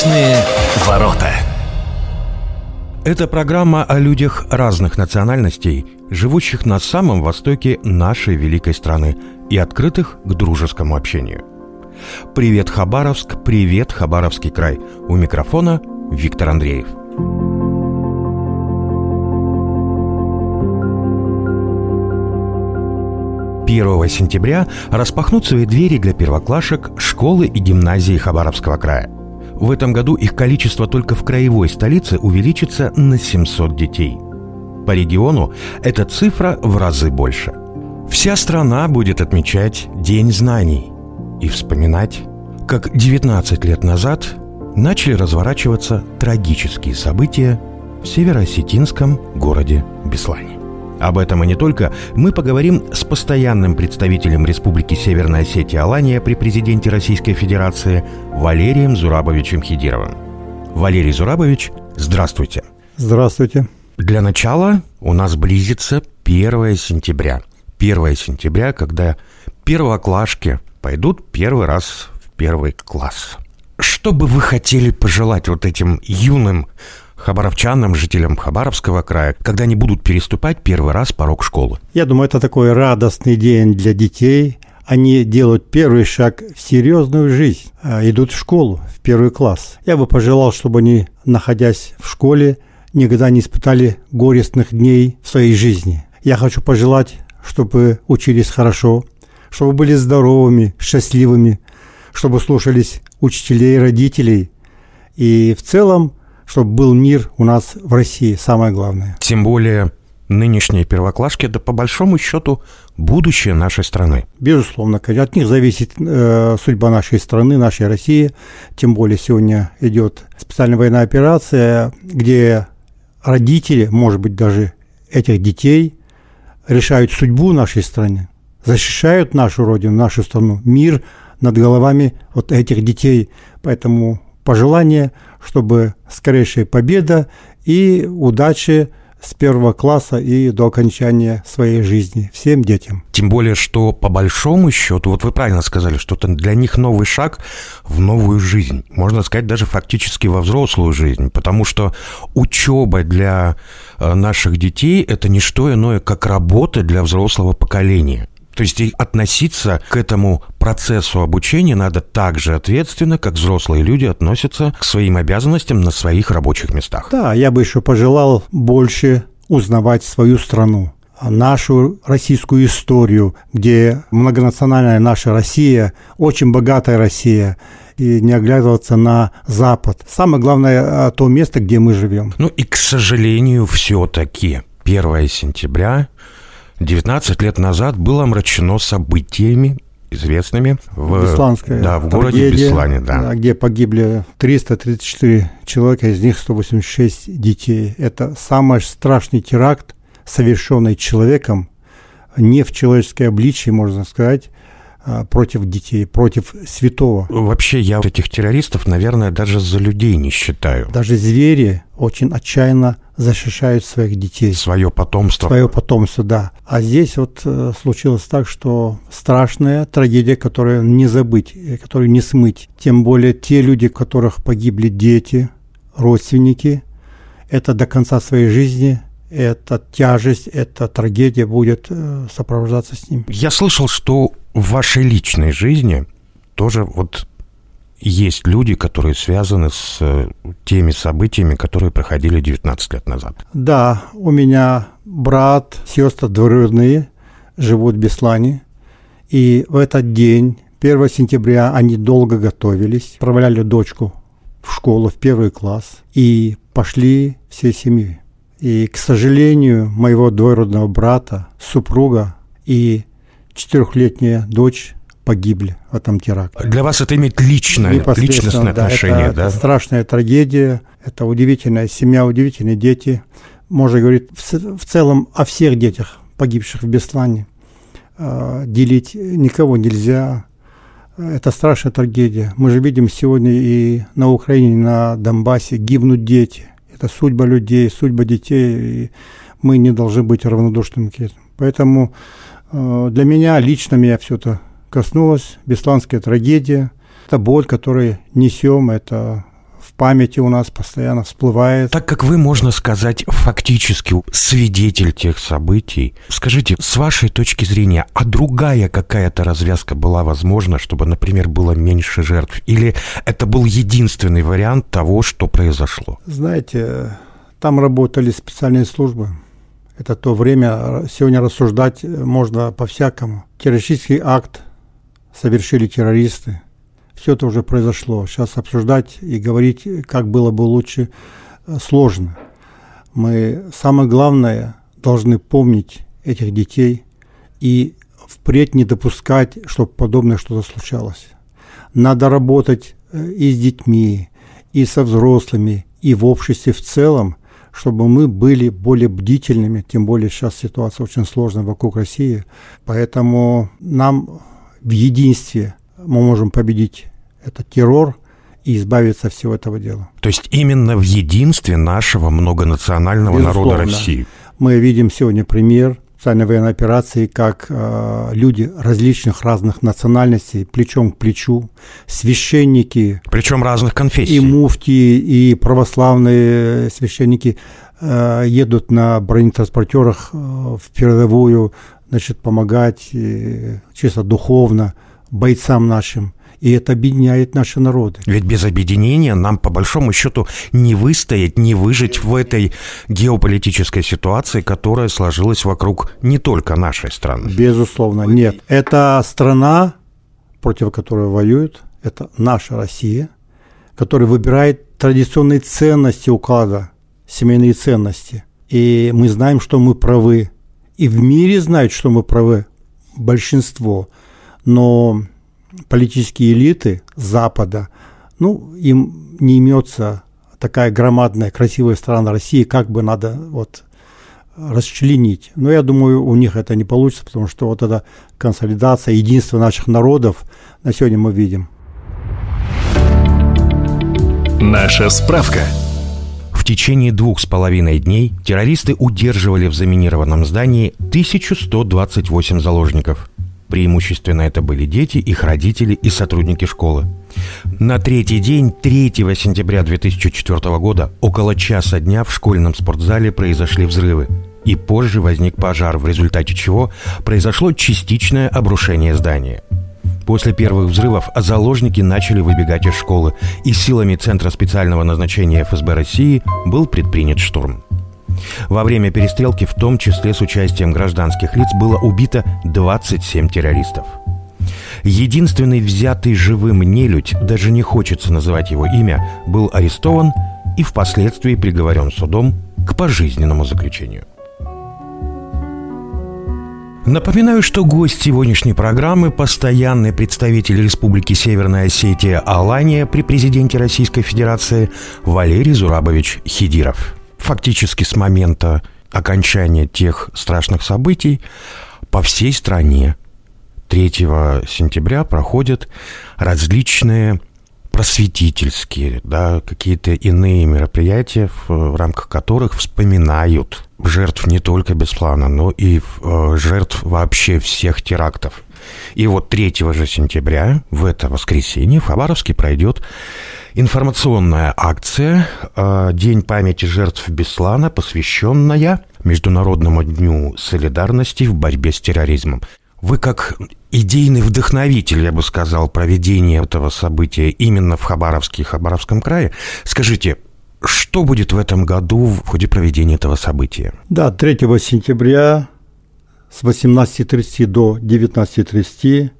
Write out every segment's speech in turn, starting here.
Личные ворота. Это программа о людях разных национальностей, живущих на самом востоке нашей великой страны и открытых к дружескому общению. Привет, Хабаровск, привет, Хабаровский край. У микрофона Виктор Андреев. 1 сентября распахнут свои двери для первоклашек школы и гимназии Хабаровского края. В этом году их количество только в краевой столице увеличится на 700 детей. По региону эта цифра в разы больше. Вся страна будет отмечать День знаний и вспоминать, как 19 лет назад начали разворачиваться трагические события в североосетинском городе Беслане. Об этом и не только мы поговорим с постоянным представителем Республики Северная Осетия Алания при президенте Российской Федерации Валерием Зурабовичем Хидировым. Валерий Зурабович, здравствуйте. Здравствуйте. Для начала у нас близится 1 сентября. 1 сентября, когда первоклашки пойдут первый раз в первый класс. Что бы вы хотели пожелать вот этим юным хабаровчанам, жителям Хабаровского края, когда они будут переступать первый раз порог школы? Я думаю, это такой радостный день для детей. Они делают первый шаг в серьезную жизнь, а, идут в школу, в первый класс. Я бы пожелал, чтобы они, находясь в школе, никогда не испытали горестных дней в своей жизни. Я хочу пожелать, чтобы учились хорошо, чтобы были здоровыми, счастливыми, чтобы слушались учителей родителей. И в целом чтобы был мир у нас в России, самое главное. Тем более нынешние первоклашки, да по большому счету будущее нашей страны. Безусловно, от них зависит э, судьба нашей страны, нашей России. Тем более сегодня идет специальная военная операция, где родители, может быть, даже этих детей решают судьбу нашей страны, защищают нашу родину, нашу страну, мир над головами вот этих детей. Поэтому пожелание, чтобы скорейшая победа и удачи с первого класса и до окончания своей жизни всем детям. Тем более, что по большому счету, вот вы правильно сказали, что это для них новый шаг в новую жизнь. Можно сказать, даже фактически во взрослую жизнь, потому что учеба для э, наших детей – это не что иное, как работа для взрослого поколения. То есть относиться к этому процессу обучения надо так же ответственно, как взрослые люди относятся к своим обязанностям на своих рабочих местах. Да, я бы еще пожелал больше узнавать свою страну нашу российскую историю, где многонациональная наша Россия, очень богатая Россия, и не оглядываться на Запад. Самое главное, а, то место, где мы живем. Ну и, к сожалению, все-таки 1 сентября 19 лет назад было омрачено событиями, известными в, Бесланская да, в городе трагедия, Беслане, да. где погибли 334 человека, из них 186 детей. Это самый страшный теракт, совершенный человеком, не в человеческое обличие, можно сказать, против детей, против святого. Вообще я этих террористов, наверное, даже за людей не считаю. Даже звери очень отчаянно защищают своих детей. Свое потомство. Свое потомство, да. А здесь вот э, случилось так, что страшная трагедия, которую не забыть, которую не смыть. Тем более те люди, у которых погибли дети, родственники, это до конца своей жизни эта тяжесть, эта трагедия будет э, сопровождаться с ним. Я слышал, что в вашей личной жизни тоже вот есть люди, которые связаны с э, теми событиями, которые проходили 19 лет назад. Да, у меня брат, сестры двоюродные живут в Беслане. И в этот день, 1 сентября, они долго готовились, отправляли дочку в школу, в первый класс, и пошли всей семьей. И, к сожалению, моего двоюродного брата, супруга и четырехлетняя дочь погибли в этом теракте. Для вас это имеет личное, личностное да, отношение, это, да? Это страшная трагедия, это удивительная семья, удивительные дети. Можно говорить в, в целом о всех детях, погибших в Беслане. Э, делить никого нельзя. Это страшная трагедия. Мы же видим сегодня и на Украине, и на Донбассе гибнут дети – это судьба людей, судьба детей, и мы не должны быть равнодушными к этому. Поэтому для меня, лично меня все это коснулось, бесланская трагедия, это боль, которую несем, это в памяти у нас постоянно всплывает. Так как вы, можно сказать, фактически свидетель тех событий, скажите, с вашей точки зрения, а другая какая-то развязка была возможна, чтобы, например, было меньше жертв? Или это был единственный вариант того, что произошло? Знаете, там работали специальные службы. Это то время, сегодня рассуждать можно по-всякому. Террористический акт совершили террористы – все это уже произошло. Сейчас обсуждать и говорить, как было бы лучше, э, сложно. Мы, самое главное, должны помнить этих детей и впредь не допускать, чтобы подобное что-то случалось. Надо работать э, и с детьми, и со взрослыми, и в обществе в целом, чтобы мы были более бдительными, тем более сейчас ситуация очень сложная вокруг России. Поэтому нам в единстве мы можем победить этот террор и избавиться от всего этого дела. То есть именно в единстве нашего многонационального Безусловно. народа России. Мы видим сегодня пример специальной военной операции, как э, люди различных разных национальностей плечом к плечу, священники, причем разных конфессий, и муфти, и православные священники э, едут на бронетранспортерах э, в передовую, значит, помогать э, чисто духовно бойцам нашим и это объединяет наши народы. Ведь без объединения нам, по большому счету, не выстоять, не выжить в этой геополитической ситуации, которая сложилась вокруг не только нашей страны. Безусловно, нет. Это страна, против которой воюют, это наша Россия, которая выбирает традиционные ценности уклада, семейные ценности. И мы знаем, что мы правы. И в мире знают, что мы правы большинство. Но политические элиты Запада, ну, им не имется такая громадная, красивая страна России, как бы надо вот расчленить. Но я думаю, у них это не получится, потому что вот эта консолидация, единство наших народов на сегодня мы видим. Наша справка. В течение двух с половиной дней террористы удерживали в заминированном здании 1128 заложников. Преимущественно это были дети, их родители и сотрудники школы. На третий день, 3 сентября 2004 года, около часа дня в школьном спортзале произошли взрывы. И позже возник пожар, в результате чего произошло частичное обрушение здания. После первых взрывов заложники начали выбегать из школы, и силами Центра специального назначения ФСБ России был предпринят штурм. Во время перестрелки, в том числе с участием гражданских лиц, было убито 27 террористов. Единственный взятый живым нелюдь, даже не хочется называть его имя, был арестован и впоследствии приговорен судом к пожизненному заключению. Напоминаю, что гость сегодняшней программы – постоянный представитель Республики Северная Осетия Алания при президенте Российской Федерации Валерий Зурабович Хидиров фактически с момента окончания тех страшных событий по всей стране 3 сентября проходят различные просветительские, да, какие-то иные мероприятия, в, в рамках которых вспоминают жертв не только Бесплана, но и э, жертв вообще всех терактов. И вот 3 же сентября, в это воскресенье, в Хабаровске пройдет информационная акция э, «День памяти жертв Беслана», посвященная Международному дню солидарности в борьбе с терроризмом. Вы как идейный вдохновитель, я бы сказал, проведения этого события именно в Хабаровске и Хабаровском крае, скажите, что будет в этом году в ходе проведения этого события? Да, 3 сентября с 18.30 до 19.30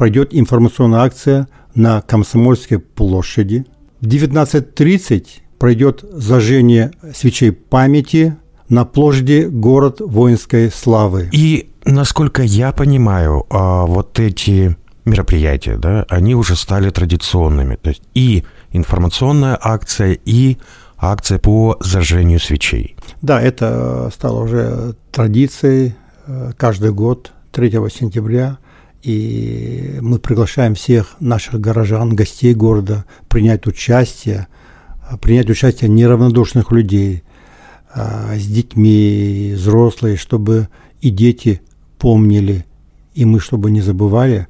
пройдет информационная акция на Комсомольской площади. В 19.30 пройдет зажжение свечей памяти на площади город воинской славы. И, насколько я понимаю, а, вот эти мероприятия, да, они уже стали традиционными. То есть и информационная акция, и акция по зажжению свечей. Да, это стало уже традицией э, каждый год 3 сентября – и мы приглашаем всех наших горожан, гостей города принять участие, а, принять участие неравнодушных людей а, с детьми, взрослые, чтобы и дети помнили, и мы, чтобы не забывали,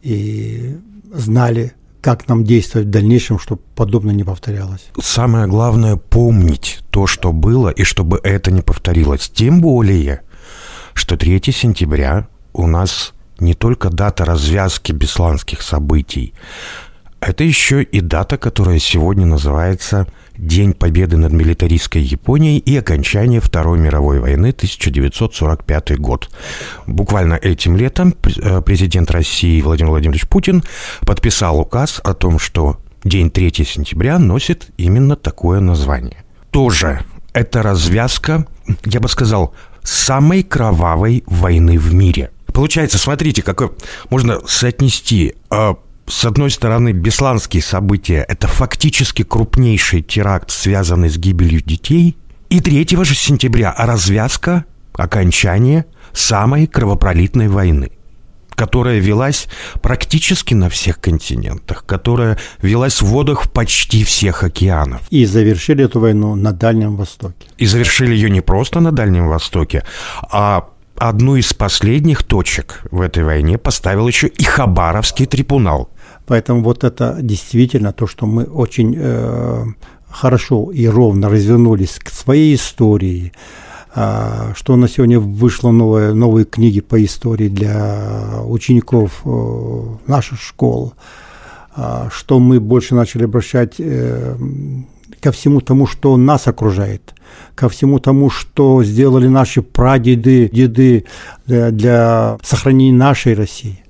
и знали, как нам действовать в дальнейшем, чтобы подобное не повторялось. Самое главное помнить то, что было, и чтобы это не повторилось. Тем более, что 3 сентября у нас не только дата развязки бесланских событий, это еще и дата, которая сегодня называется День победы над милитаристской Японией и окончание Второй мировой войны 1945 год. Буквально этим летом э, президент России Владимир Владимирович Путин подписал указ о том, что День 3 сентября носит именно такое название. Тоже это развязка, я бы сказал, самой кровавой войны в мире. Получается, смотрите, какой можно соотнести э, с одной стороны, бесланские события – это фактически крупнейший теракт, связанный с гибелью детей. И 3 же сентября – развязка, окончание самой кровопролитной войны, которая велась практически на всех континентах, которая велась в водах почти всех океанов. И завершили эту войну на Дальнем Востоке. И завершили ее не просто на Дальнем Востоке, а одну из последних точек в этой войне поставил еще и Хабаровский трибунал. Поэтому вот это действительно то, что мы очень э, хорошо и ровно развернулись к своей истории, э, что на сегодня вышло новое, новые книги по истории для учеников э, наших школ, э, что мы больше начали обращать э, ко всему тому, что нас окружает, ко всему тому, что сделали наши прадеды, деды для, для сохранения нашей России.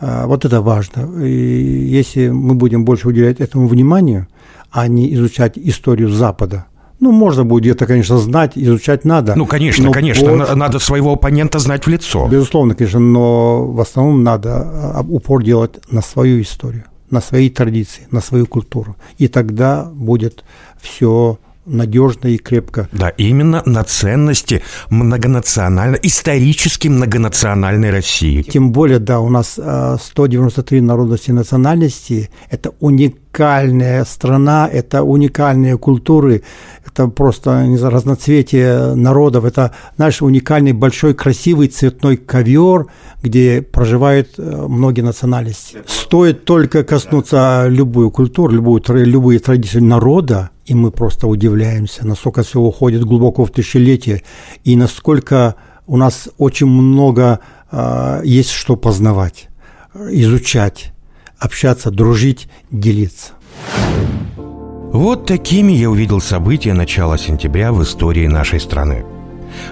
А, вот это важно. И если мы будем больше уделять этому вниманию, а не изучать историю Запада, ну, можно будет где-то, конечно, знать, изучать надо. Ну, конечно, конечно, больше... надо своего оппонента знать в лицо. Безусловно, конечно, но в основном надо а, упор делать на свою историю, на свои традиции, на свою культуру. И тогда будет все надежно и крепко. Да, именно на ценности многонациональной, исторически многонациональной России. Тем более, да, у нас 193 а, народности и национальности. Это уникальная страна, это уникальные культуры, это просто не знаю, разноцветие народов, это наш уникальный большой красивый цветной ковер, где проживают э, многие национальности. Стоит только коснуться любую культуру, любую, любые традиции народа, и мы просто удивляемся, насколько все уходит глубоко в тысячелетие, и насколько у нас очень много э, есть что познавать, изучать, общаться, дружить, делиться. Вот такими я увидел события начала сентября в истории нашей страны.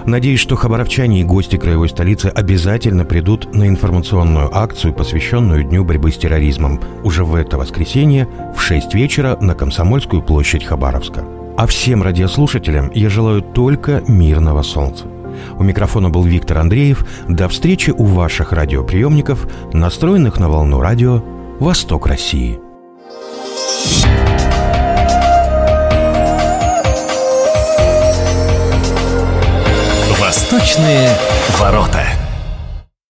Надеюсь, что хабаровчане и гости краевой столицы обязательно придут на информационную акцию, посвященную Дню борьбы с терроризмом, уже в это воскресенье в 6 вечера на Комсомольскую площадь Хабаровска. А всем радиослушателям я желаю только мирного солнца. У микрофона был Виктор Андреев. До встречи у ваших радиоприемников, настроенных на волну радио «Восток России». Восточные ворота.